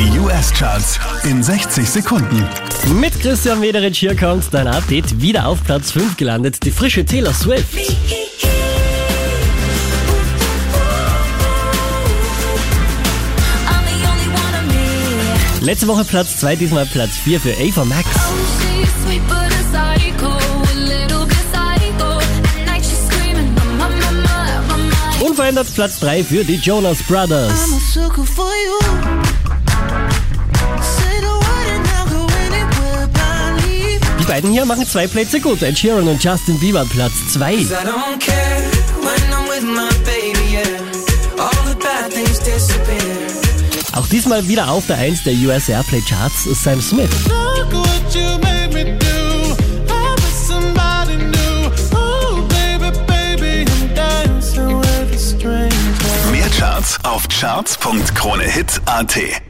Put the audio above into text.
Die US-Charts in 60 Sekunden. Mit Christian Mederich hier kommt dein Update. Wieder auf Platz 5 gelandet. Die frische Taylor Swift. Letzte Woche Platz 2, diesmal Platz 4 für Ava Max. Unverändert Platz 3 für die Jonas Brothers. Beiden hier machen zwei Plätze gut. Ed Sheeran und Justin Bieber Platz 2. I don't care when I'm with my baby, yeah. All the bad things disappear. Auch diesmal wieder auf der 1 der US Airplay Charts Sam Smith. Mehr Charts auf charts.kronehit.at.